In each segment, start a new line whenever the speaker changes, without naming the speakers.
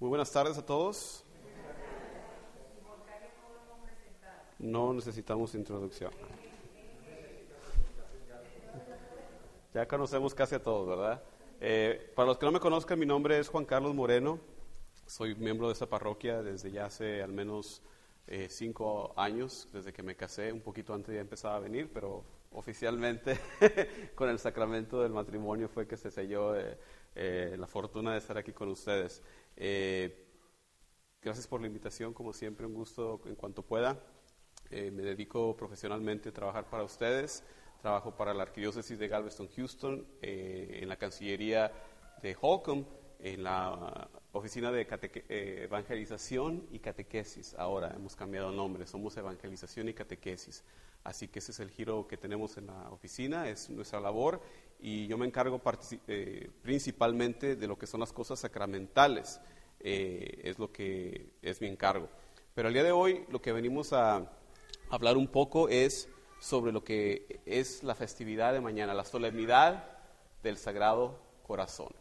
Muy buenas tardes a todos. No necesitamos introducción. Ya conocemos casi a todos, ¿verdad? Eh, para los que no me conozcan, mi nombre es Juan Carlos Moreno. Soy miembro de esta parroquia desde ya hace al menos eh, cinco años, desde que me casé. Un poquito antes ya empezaba a venir, pero oficialmente con el sacramento del matrimonio fue que se selló eh, la fortuna de estar aquí con ustedes. Gracias por la invitación, como siempre, un gusto en cuanto pueda. me dedico profesionalmente a trabajar para ustedes. Trabajo para la Arquidiócesis de Galveston, Houston, en la Cancillería de Holcomb, en la Oficina de eh, Evangelización y Catequesis. Ahora hemos cambiado nombre, somos Evangelización y Catequesis. Así que ese es el giro que tenemos en la oficina, es nuestra labor y yo me encargo eh, principalmente de lo que son las cosas sacramentales, eh, es lo que es mi encargo. Pero el día de hoy lo que venimos a hablar un poco es sobre lo que es la festividad de mañana, la solemnidad del Sagrado Corazón.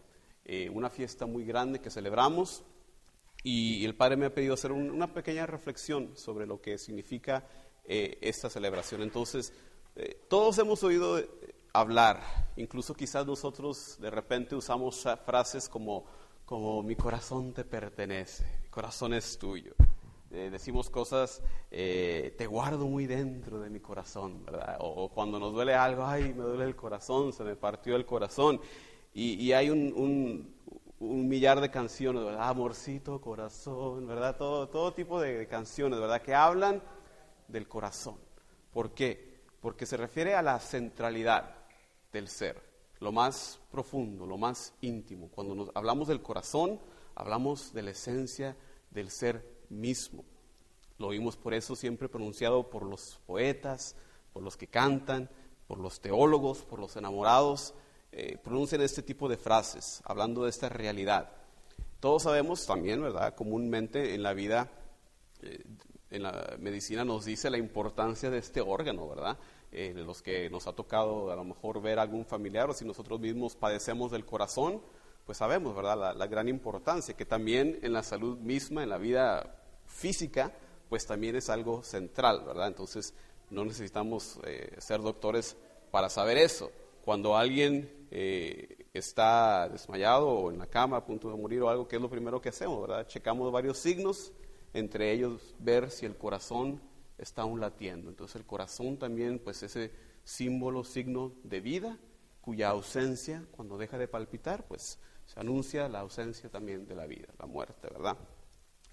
Eh, una fiesta muy grande que celebramos y el Padre me ha pedido hacer una pequeña reflexión sobre lo que significa eh, esta celebración. Entonces, eh, todos hemos oído hablar, incluso quizás nosotros de repente usamos frases como, como mi corazón te pertenece, mi corazón es tuyo. decimos cosas, te guardo muy dentro de mi corazón, ¿verdad? O, cuando nos duele algo, ay, me duele el corazón, se me partió el corazón. Y, hay un, millar de canciones, ¿verdad? Amorcito, corazón, ¿verdad? Todo, todo tipo de, canciones, ¿verdad? Que hablan del corazón. ¿Por qué? Porque se refiere a la centralidad del ser, lo más profundo, lo más íntimo. Cuando nos hablamos del corazón, hablamos de la esencia del ser mismo. Lo oímos por eso siempre pronunciado por los poetas, por los que cantan, por los teólogos, por los enamorados eh, pronuncian este tipo de frases, hablando de esta realidad. Todos sabemos también, ¿verdad? Comúnmente en la vida, eh, en la medicina nos dice la importancia de este órgano, ¿verdad? Eh, los que nos ha tocado a lo mejor ver a algún familiar o si nosotros mismos padecemos del corazón, pues sabemos, ¿verdad? La, gran importancia, que también en la salud misma, en la vida física, pues también es algo central, ¿verdad? Entonces no necesitamos ser doctores para saber eso. Cuando alguien eh, está desmayado o en la cama a punto de morir o algo, ¿qué es lo primero que hacemos? ¿verdad? Checamos varios signos, entre ellos ver si el corazón está aún latiendo. Entonces el corazón también, pues ese símbolo, signo de vida, cuya ausencia, cuando deja de palpitar, pues se anuncia la ausencia también de la vida, la muerte, ¿verdad?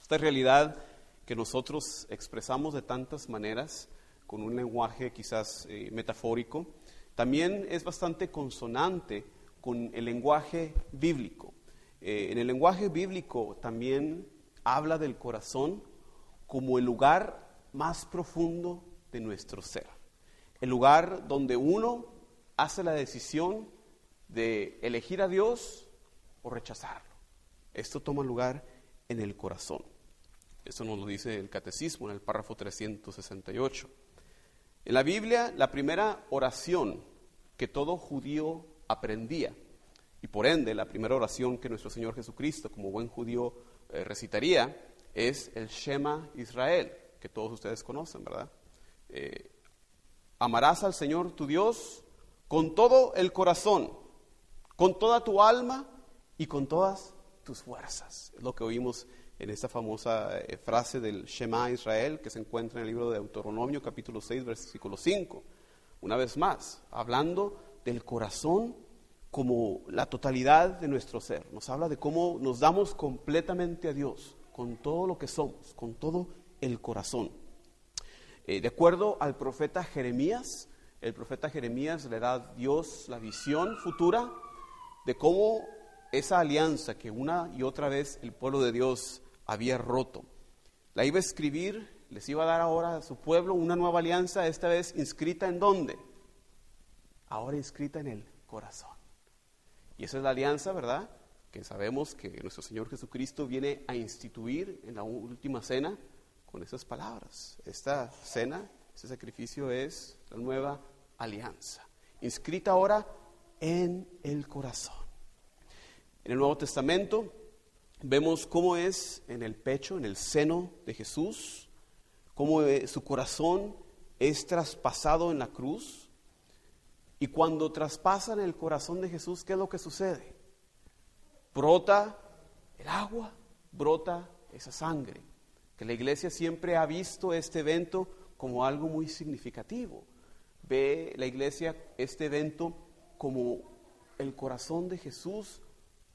Esta realidad que nosotros expresamos de tantas maneras, con un lenguaje quizás eh, metafórico, también es bastante consonante con el lenguaje bíblico. Eh, en el lenguaje bíblico también habla del corazón como el lugar más profundo de nuestro ser, el lugar donde uno hace la decisión de elegir a Dios o rechazarlo. Esto toma lugar en el corazón. Eso nos lo dice el catecismo en el párrafo 368. En la Biblia, la primera oración que todo judío aprendía, y por ende la primera oración que nuestro Señor Jesucristo, como buen judío, eh, recitaría, es el Shema Israel, que todos ustedes conocen, ¿verdad? Eh, amarás al Señor tu Dios con todo el corazón, con toda tu alma y con todas tus fuerzas. Es lo que oímos en esta famosa eh, frase del Shema Israel que se encuentra en el libro de Deuteronomio capítulo 6 versículo 5. Una vez más, hablando del corazón como la totalidad de nuestro ser. Nos habla de cómo nos damos completamente a Dios, con todo lo que somos, con todo el corazón. Eh, de acuerdo al profeta Jeremías, el profeta Jeremías le da a Dios la visión futura de cómo esa alianza que una y otra vez el pueblo de Dios había roto. La iba a escribir, les iba a dar ahora a su pueblo una nueva alianza, esta vez inscrita en dónde? Ahora inscrita en el corazón. Y esa es la alianza, ¿verdad? Que sabemos que nuestro Señor Jesucristo viene a instituir en la última cena con esas palabras. Esta cena, ese sacrificio es la nueva alianza, inscrita ahora en el corazón. En el Nuevo Testamento vemos cómo es en el pecho, en el seno de Jesús, cómo eh, su corazón es traspasado en la cruz. Y cuando traspasan el corazón de Jesús, ¿qué es lo que sucede? Brota el agua, brota esa sangre. Que la iglesia siempre ha visto este evento como algo muy significativo. Ve la iglesia este evento como el corazón de Jesús,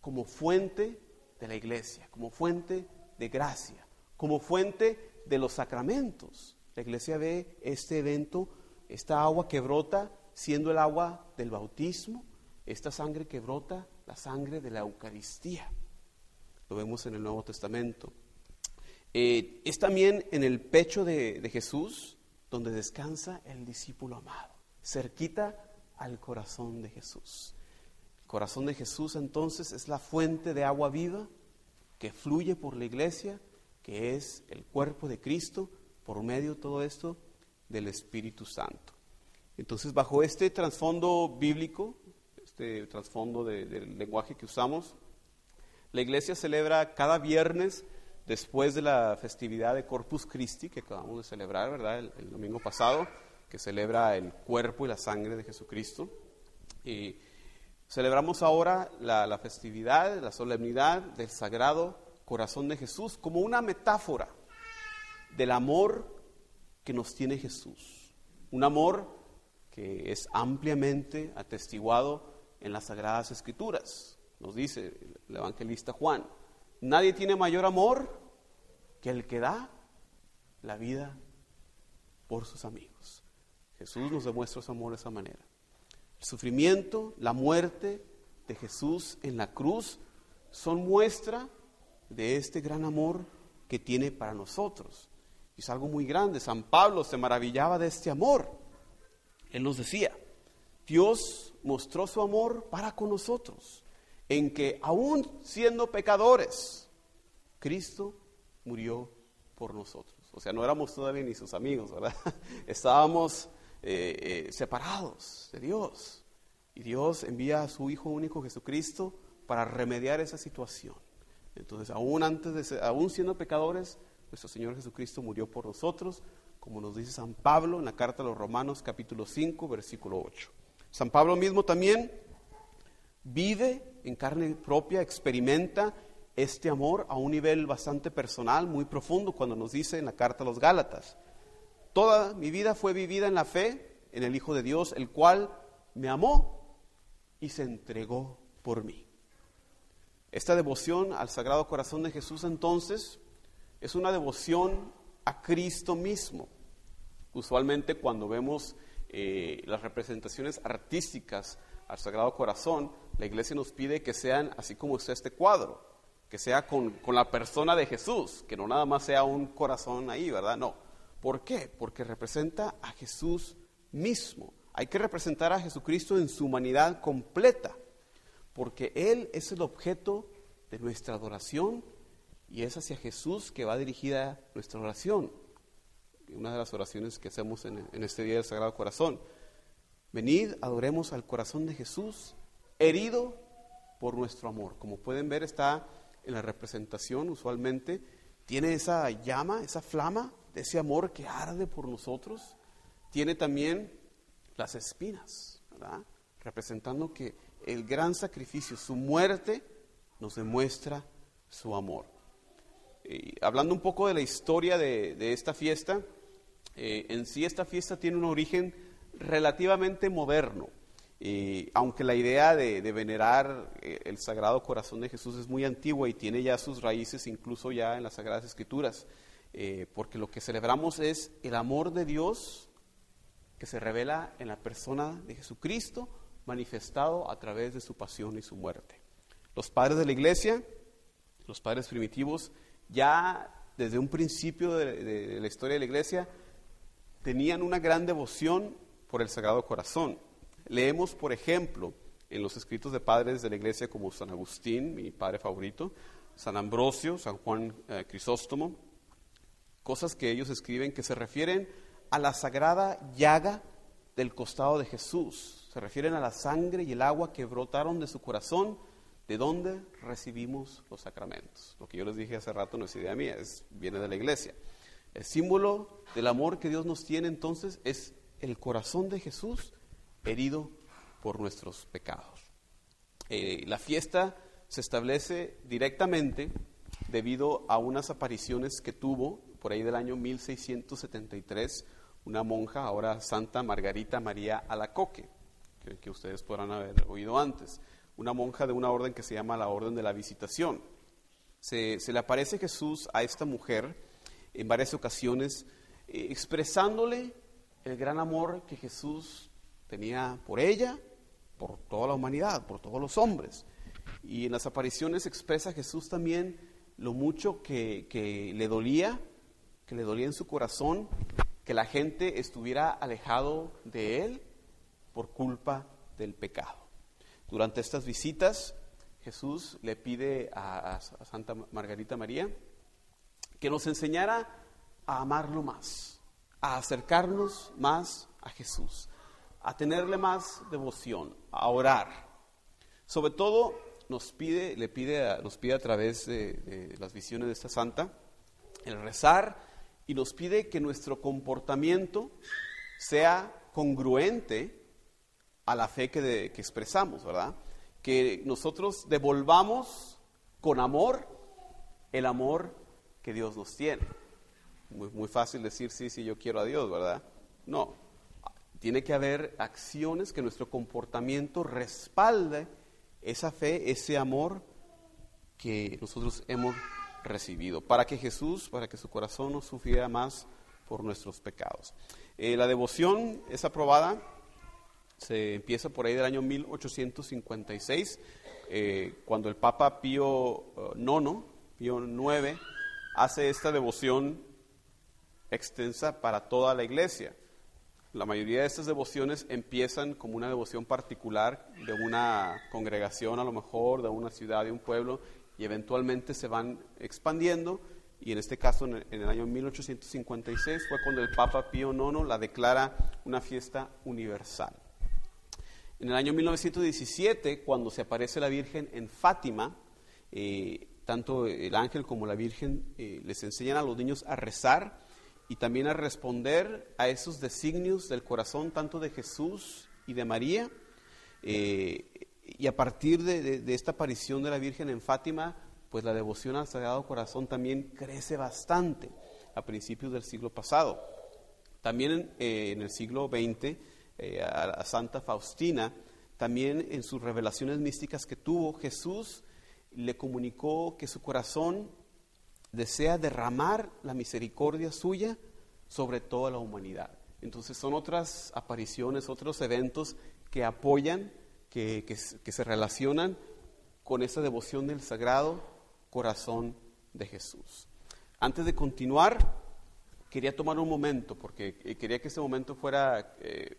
como fuente de la iglesia, como fuente de gracia, como fuente de los sacramentos. La iglesia ve este evento, esta agua que brota, siendo el agua del bautismo, esta sangre que brota, la sangre de la Eucaristía. Lo vemos en el Nuevo Testamento. Eh, es también en el pecho de, de Jesús donde descansa el discípulo amado, cerquita al corazón de Jesús. Corazón de Jesús entonces es la fuente de agua viva que fluye por la iglesia, que es el cuerpo de Cristo, por medio de todo esto del Espíritu Santo. Entonces, bajo este trasfondo bíblico, este trasfondo del lenguaje que usamos, la iglesia celebra cada viernes después de la festividad de Corpus Christi que acabamos de celebrar, ¿verdad? El, domingo pasado, que celebra el cuerpo y la sangre de Jesucristo. Y celebramos ahora la, festividad, la solemnidad del Sagrado Corazón de Jesús como una metáfora del amor que nos tiene Jesús. Un amor que es ampliamente atestiguado en las Sagradas Escrituras. Nos dice el evangelista Juan, nadie tiene mayor amor que el que da la vida por sus amigos. Jesús nos demuestra su amor de esa manera. El sufrimiento, la muerte de Jesús en la cruz son muestra de este gran amor que tiene para nosotros es algo muy grande. San Pablo se maravillaba de este amor. Él nos decía, Dios mostró su amor para con nosotros, en que aún siendo pecadores, Cristo murió por nosotros. O sea, no éramos todavía ni sus amigos, ¿verdad? Estábamos eh, eh, separados de Dios. Y Dios envía a su Hijo único Jesucristo para remediar esa situación. Entonces, aún antes aún siendo pecadores, nuestro Señor Jesucristo murió por nosotros, como nos dice San Pablo en la carta a los Romanos capítulo 5, versículo 8. San Pablo mismo también vive en carne propia, experimenta este amor a un nivel bastante personal, muy profundo, cuando nos dice en la carta a los Gálatas, toda mi vida fue vivida en la fe en el Hijo de Dios, el cual me amó y se entregó por mí. Esta devoción al Sagrado Corazón de Jesús entonces es una devoción a Cristo mismo. Usualmente cuando vemos eh, las representaciones artísticas al Sagrado Corazón, la iglesia nos pide que sean así como está este cuadro, que sea con, con la persona de Jesús, que no nada más sea un corazón ahí, ¿verdad? No. ¿Por qué? Porque representa a Jesús mismo. Hay que representar a Jesucristo en su humanidad completa, porque Él es el objeto de nuestra adoración y es hacia Jesús que va dirigida nuestra oración. Una de las oraciones que hacemos en, este día del Sagrado Corazón. Venid, adoremos al corazón de Jesús, herido por nuestro amor. Como pueden ver, está en la representación usualmente, tiene esa llama, esa flama ese amor que arde por nosotros. Tiene también las espinas, representando que el gran sacrificio, su muerte, nos demuestra su amor hablando un poco de la historia de, esta fiesta, eh, en sí esta fiesta tiene un origen relativamente moderno. aunque la idea de, venerar eh, el Sagrado Corazón de Jesús es muy antigua y tiene ya sus raíces incluso ya en las Sagradas Escrituras, eh, porque lo que celebramos es el amor de Dios que se revela en la persona de Jesucristo, manifestado a través de su pasión y su muerte. Los padres de la iglesia, los padres primitivos, ya desde un principio de, la historia de la iglesia tenían una gran devoción por el Sagrado Corazón. Leemos, por ejemplo, en los escritos de padres de la iglesia como San Agustín, mi padre favorito, San Ambrosio, San Juan eh, Crisóstomo, cosas que ellos escriben que se refieren a la sagrada llaga del costado de Jesús, se refieren a la sangre y el agua que brotaron de su corazón ¿De dónde recibimos los sacramentos? Lo que yo les dije hace rato no es idea mía, es, viene de la iglesia. El símbolo del amor que Dios nos tiene entonces es el corazón de Jesús herido por nuestros pecados. Eh, la fiesta se establece directamente debido a unas apariciones que tuvo por ahí del año 1673 una monja, ahora Santa Margarita María Alacoque, que, que ustedes podrán haber oído antes, una monja de una orden que se llama la Orden de la Visitación. Se, le aparece Jesús a esta mujer en varias ocasiones, eh, expresándole el gran amor que Jesús tenía por ella, por toda la humanidad, por todos los hombres. Y en las apariciones expresa Jesús también lo mucho que, que le dolía, que le dolía en su corazón, que la gente estuviera alejado de él por culpa del pecado. Durante estas visitas, Jesús le pide a, a Santa Margarita María que nos enseñara a amarlo más, a acercarnos más a Jesús, a tenerle más devoción, a orar. Sobre todo nos pide, le pide, nos pide a través de, las visiones de esta santa el rezar y nos pide que nuestro comportamiento sea congruente a la fe que, expresamos, ¿verdad? Que nosotros devolvamos con amor el amor que Dios nos tiene. Muy, muy fácil decir, sí, sí, yo quiero a Dios, ¿verdad? No, tiene que haber acciones que nuestro comportamiento respalde esa fe, ese amor que nosotros hemos recibido, para que Jesús, para que su corazón no sufriera más por nuestros pecados. Eh, la devoción es aprobada, se empieza por ahí del año 1856, eh, cuando el Papa Pío IX, eh, Pío IX, hace esta devoción extensa para toda la iglesia. La mayoría de estas devociones empiezan como una devoción particular de una congregación, a lo mejor, de una ciudad, de un pueblo, y eventualmente se van expandiendo. Y en este caso, en el, año 1856, fue cuando el Papa Pío IX la declara una fiesta universal. En el año 1917, cuando se aparece la Virgen en Fátima, eh, tanto el ángel como la Virgen eh, les enseñan a los niños a rezar y también a responder a esos designios del corazón tanto de Jesús y de María. Eh, y a partir de, esta aparición de la Virgen en Fátima, pues la devoción al Sagrado Corazón también crece bastante a principios del siglo pasado. También en, eh, el siglo XX, eh, a, Santa Faustina, también en sus revelaciones místicas que tuvo, Jesús le comunicó que su corazón desea derramar la misericordia suya sobre toda la humanidad. Entonces son otras apariciones, otros eventos que apoyan, que, se relacionan con esa devoción del sagrado corazón de Jesús. Antes de continuar, quería tomar un momento, porque eh, quería que ese momento fuera eh,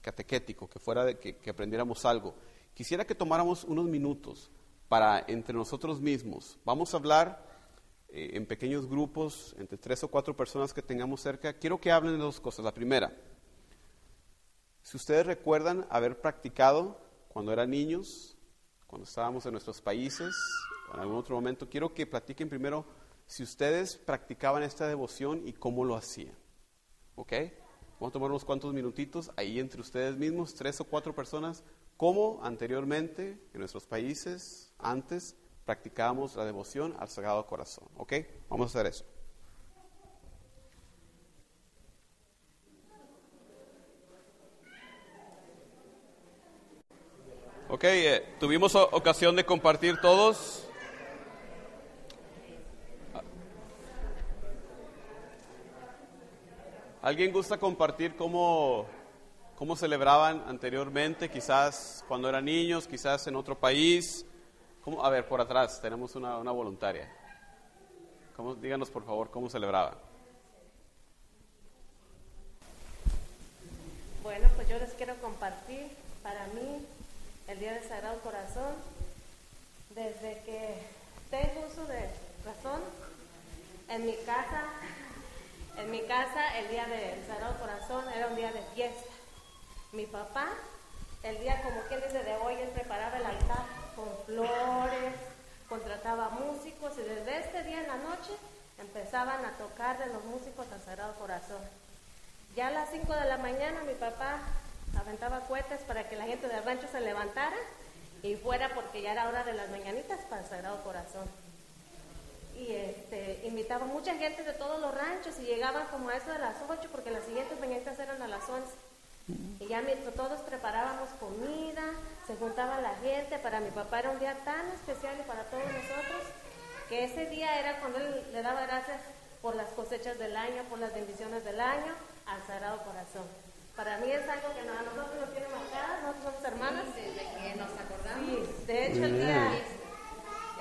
catequético, que fuera de, que aprendiéramos algo. Quisiera que tomáramos unos minutos para entre nosotros mismos. Vamos a hablar eh, en pequeños grupos, entre tres o cuatro personas que tengamos cerca, quiero que hablen de dos cosas. La primera, si ustedes recuerdan haber practicado cuando eran niños, cuando estábamos en nuestros países, en algún otro momento, quiero que platiquen primero si ustedes practicaban esta devoción y cómo lo hacían. ¿Ok? Vamos a tomar unos cuantos minutitos ahí entre ustedes mismos, tres o cuatro personas, cómo anteriormente en nuestros países, antes, practicamos la devoción al Sagrado Corazón. ¿Ok? Vamos a hacer eso. Ok, eh, tuvimos ocasión de compartir todos. ¿Alguien gusta compartir cómo, cómo celebraban anteriormente, quizás cuando eran niños, quizás en otro país? A ver, por atrás tenemos una, voluntaria. ¿Cómo, díganos por favor cómo celebraba.
Bueno, pues yo les quiero compartir para mí el Día del Sagrado Corazón. Desde que tengo uso de razón, en mi casa, en mi casa el Día del Sagrado Corazón era un día de fiesta. Mi papá, el día como quien dice de hoy, él preparaba el altar con flores, contrataba músicos y desde este día en la noche empezaban a tocar de los músicos al Sagrado Corazón. Ya a las 5 de la mañana mi papá aventaba cohetes para que la gente del rancho se levantara y fuera porque ya era hora de las mañanitas para el Sagrado Corazón. Y este, invitaba mucha gente de todos los ranchos y llegaban como a eso de las 8 porque las siguientes mañanitas eran a las 11. Y ya todos preparábamos comida, se juntaba la gente, para mi papá era un día tan especial y para todos nosotros, que ese día era cuando él le daba gracias por las cosechas del año, por las bendiciones del año, al Sagrado Corazón. Para mí es algo que a nosotros nos tiene marcadas, nosotros somos hermanas.
Desde que nos acordamos.
Sí, de hecho el día,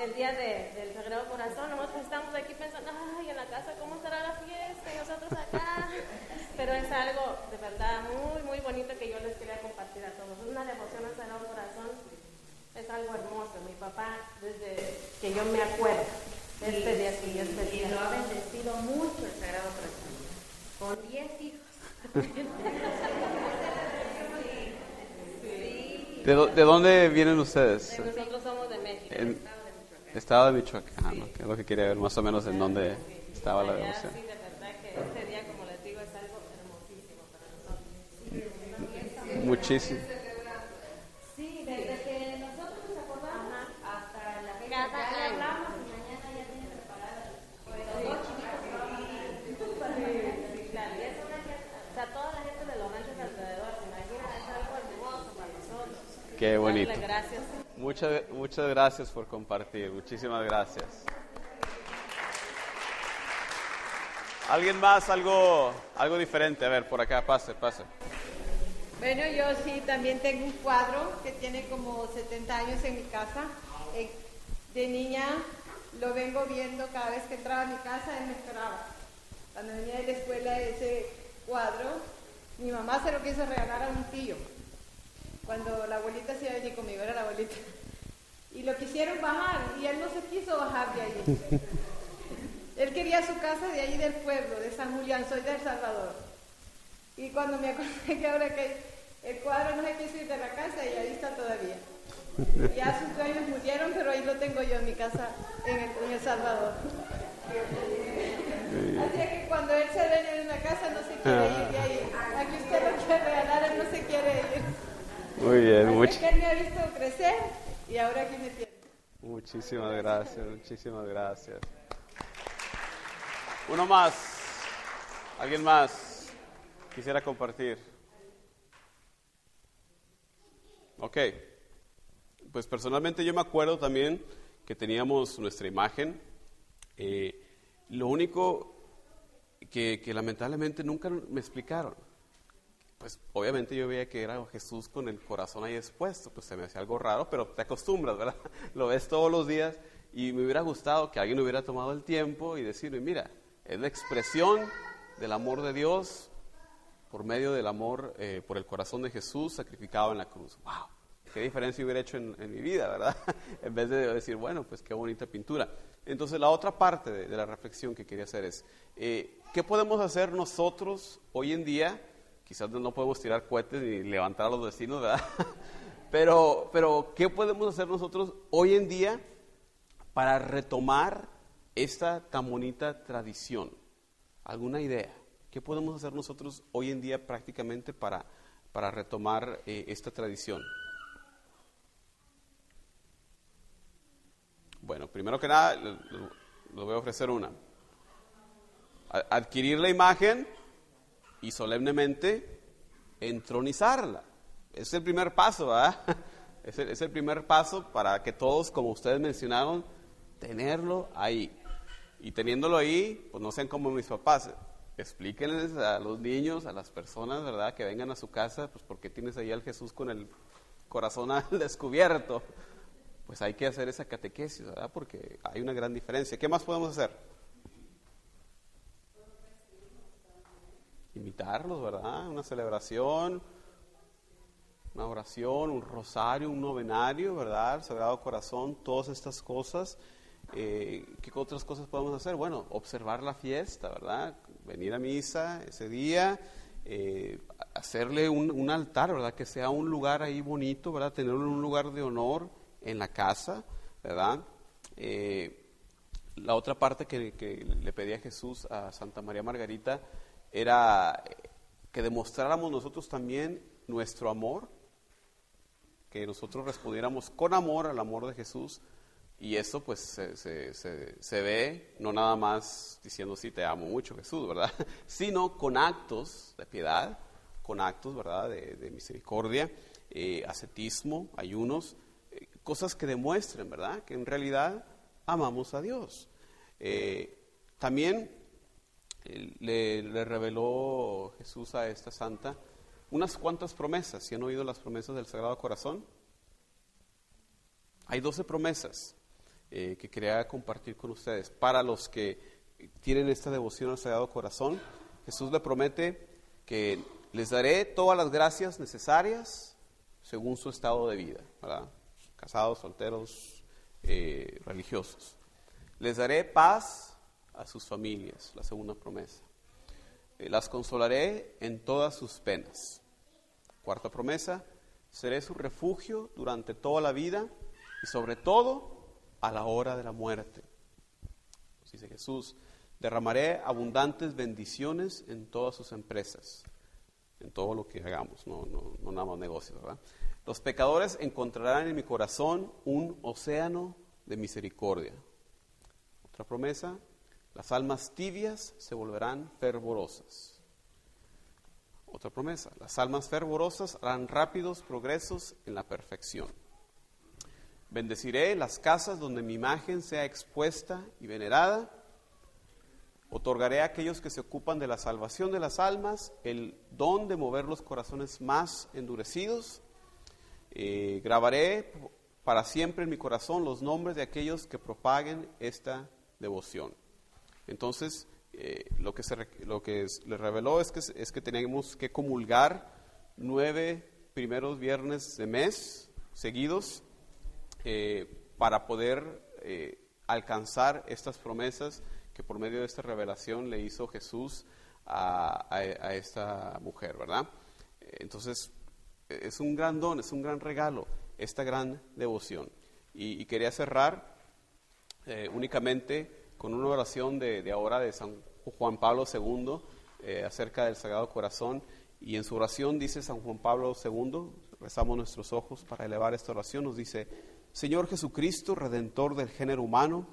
el día del Sagrado Corazón, nosotros estamos aquí pensando, ay, en la casa, ¿cómo será la fiesta? Y nosotros acá. Pero es algo de verdad muy, muy bonito que yo les quería compartir a todos. Una devoción al Sagrado Corazón es algo hermoso. Mi papá, desde que yo me acuerdo, este día que yo este
Y lo ha bendecido mucho el Sagrado Corazón. Con 10 hijos.
¿De, ¿De, dónde vienen ustedes?
Nosotros somos de México.
En, estado de Michoacán, ¿no? que es lo que quería ver más o menos en dónde estaba la devoción.
Sí, de verdad que este día, como les digo, es algo hermosísimo para nosotros.
Muchísimo.
Sí, desde que nosotros nos acordamos hasta la fecha que hablamos y mañana ya tiene preparada los dos chiquitos
Sí, claro, y es una fiesta, o sea, toda la gente de los ranchos alrededor, se imagina, es algo hermoso para nosotros.
Qué bonito.
Gracias.
Muchas, muchas gracias por compartir. Muchísimas gracias. ¿Alguien más? Algo, algo diferente. A ver, por acá, pase, pase.
Bueno, yo sí también tengo un cuadro que tiene como 70 años en mi casa. Eh, de niña lo vengo viendo cada vez que entraba a mi casa, él me esperaba. Cuando venía de la escuela ese cuadro, mi mamá se lo quiso regalar a un tío. Cuando la abuelita se iba a venir conmigo, era la abuelita. Y lo quisieron bajar y él no se quiso bajar de ahí. Él quería su casa de ahí del pueblo, de San Julián, soy de El Salvador. Y cuando me acordé que ahora que el cuadro no se quiso ir de la casa y ahí está todavía. Ya sus dueños murieron, pero ahí lo tengo yo en mi casa en El, en el Salvador. Así que cuando él se dueña de una casa no se quiere ir de ahí. Aquí usted lo quiere regalar, él no se quiere ir.
Muy bien,
me ha visto crecer y ahora aquí me tiene.
muchísimas gracias, muchísimas gracias. Uno más. ¿Alguien más quisiera compartir? Ok. Pues personalmente yo me acuerdo también que teníamos nuestra imagen. Eh, lo único que, que lamentablemente nunca me explicaron. Pues obviamente yo veía que era Jesús con el corazón ahí expuesto, pues se me hacía algo raro, pero te acostumbras, ¿verdad? Lo ves todos los días y me hubiera gustado que alguien hubiera tomado el tiempo y decirme, mira, es la expresión del amor de Dios por medio del amor eh, por el corazón de Jesús sacrificado en la cruz. ¡Wow! ¿Qué diferencia hubiera hecho en, mi vida, verdad? en vez de decir, bueno, pues qué bonita pintura. Entonces la otra parte de, de la reflexión que quería hacer es, eh, ¿qué podemos hacer nosotros hoy en día? Quizás no podemos tirar cohetes ni levantar a los vecinos, ¿verdad? pero, pero, ¿qué podemos hacer nosotros hoy en día para retomar esta tan bonita tradición? ¿Alguna idea? ¿Qué podemos hacer nosotros hoy en día prácticamente para, para retomar eh, esta tradición? Bueno, primero que nada, le- le- les voy a ofrecer una. Adquirir la imagen y solemnemente entronizarla. Es el primer paso, ¿verdad? Es el, es el primer paso para que todos, como ustedes mencionaron, tenerlo ahí. Y teniéndolo ahí, pues no sean como mis papás. Explíquenles a los niños, a las personas, ¿verdad? Que vengan a su casa, pues porque tienes ahí al Jesús con el corazón al descubierto. Pues hay que hacer esa catequesis, ¿verdad? Porque hay una gran diferencia. ¿Qué más podemos hacer? Invitarlos, ¿verdad? Una celebración, una oración, un rosario, un novenario, ¿verdad? Sagrado Corazón, todas estas cosas. Eh, ¿Qué otras cosas podemos hacer? Bueno, observar la fiesta, ¿verdad? Venir a misa ese día, eh, hacerle un, altar, ¿verdad? Que sea un lugar ahí bonito, ¿verdad? Tenerlo en un lugar de honor, en la casa, ¿verdad? Eh, la otra parte que, que, le pedía Jesús a Santa María Margarita era que demostráramos nosotros también nuestro amor, que nosotros respondiéramos con amor al amor de Jesús, y eso pues se, se, se, ve no nada más diciendo sí te amo mucho Jesús, ¿verdad? Sino con actos de piedad, con actos, ¿verdad? De, misericordia, eh, ascetismo, ayunos, eh, cosas que demuestren, ¿verdad? Que en realidad amamos a Dios. Eh, también le, reveló Jesús a esta santa unas cuantas promesas. ¿Si han oído las promesas del Sagrado Corazón? Hay doce promesas. Eh, que quería compartir con ustedes. Para los que tienen esta devoción al Sagrado Corazón, Jesús le promete que les daré todas las gracias necesarias según su estado de vida, casados, solteros, eh, religiosos. Les daré paz a sus familias, la segunda promesa. Eh, las consolaré en todas sus penas. Cuarta promesa, seré su refugio durante toda la vida y sobre todo a la hora de la muerte. Dice Jesús, derramaré abundantes bendiciones en todas sus empresas, en todo lo que hagamos, no, no, no nada más negocios, ¿verdad? Los pecadores encontrarán en mi corazón un océano de misericordia. Otra promesa, las almas tibias se volverán fervorosas. Otra promesa, las almas fervorosas harán rápidos progresos en la perfección. Bendeciré las casas donde mi imagen sea expuesta y venerada. Otorgaré a aquellos que se ocupan de la salvación de las almas el don de mover los corazones más endurecidos. Eh, grabaré para siempre en mi corazón los nombres de aquellos que propaguen esta devoción. Entonces, eh, lo que, se, lo que le reveló es que, es que tenemos que comulgar nueve primeros viernes de mes seguidos eh, para poder eh, alcanzar estas promesas que por medio de esta revelación le hizo Jesús a, esta mujer, ¿verdad? Entonces, es un gran don, es un gran regalo, esta gran devoción. Y, quería cerrar únicamente con una oración de, ahora de San Juan Pablo II acerca del Sagrado Corazón. Y en su oración dice San Juan Pablo II, rezamos nuestros ojos para elevar esta oración, nos dice, Señor Jesucristo, Redentor del género humano,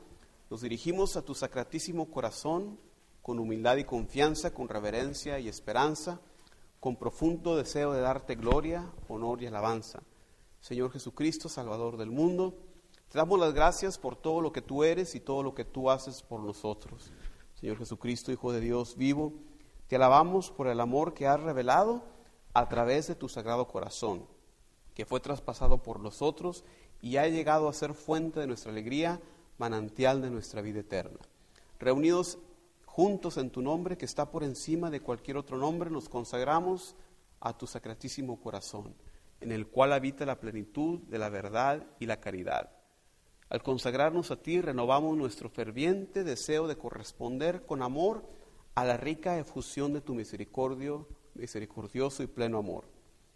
nos dirigimos a tu sacratísimo corazón con humildad y confianza, con reverencia y esperanza, con profundo deseo de darte gloria, honor y alabanza. Señor Jesucristo, Salvador del mundo, te damos las gracias por todo lo que tú eres y todo lo que tú haces por nosotros. Señor Jesucristo, Hijo de Dios vivo, te alabamos por el amor que has revelado a través de tu sagrado corazón, que fue traspasado por nosotros y ha llegado a ser fuente de nuestra alegría, manantial de nuestra vida eterna. Reunidos juntos en tu nombre, que está por encima de cualquier otro nombre, nos consagramos a tu sacratísimo corazón, en el cual habita la plenitud de la verdad y la caridad. Al consagrarnos a ti, renovamos nuestro ferviente deseo de corresponder con amor a la rica efusión de tu misericordio, misericordioso y pleno amor.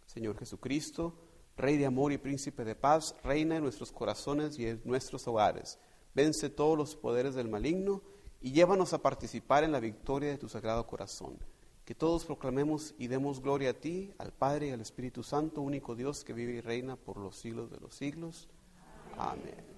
Señor Jesucristo, Rey de amor y príncipe de paz, reina en nuestros corazones y en nuestros hogares. Vence todos los poderes del maligno y llévanos a participar en la victoria de tu sagrado corazón. Que todos proclamemos y demos gloria a ti, al Padre y al Espíritu Santo, único Dios que vive y reina por los siglos de los siglos. Amén.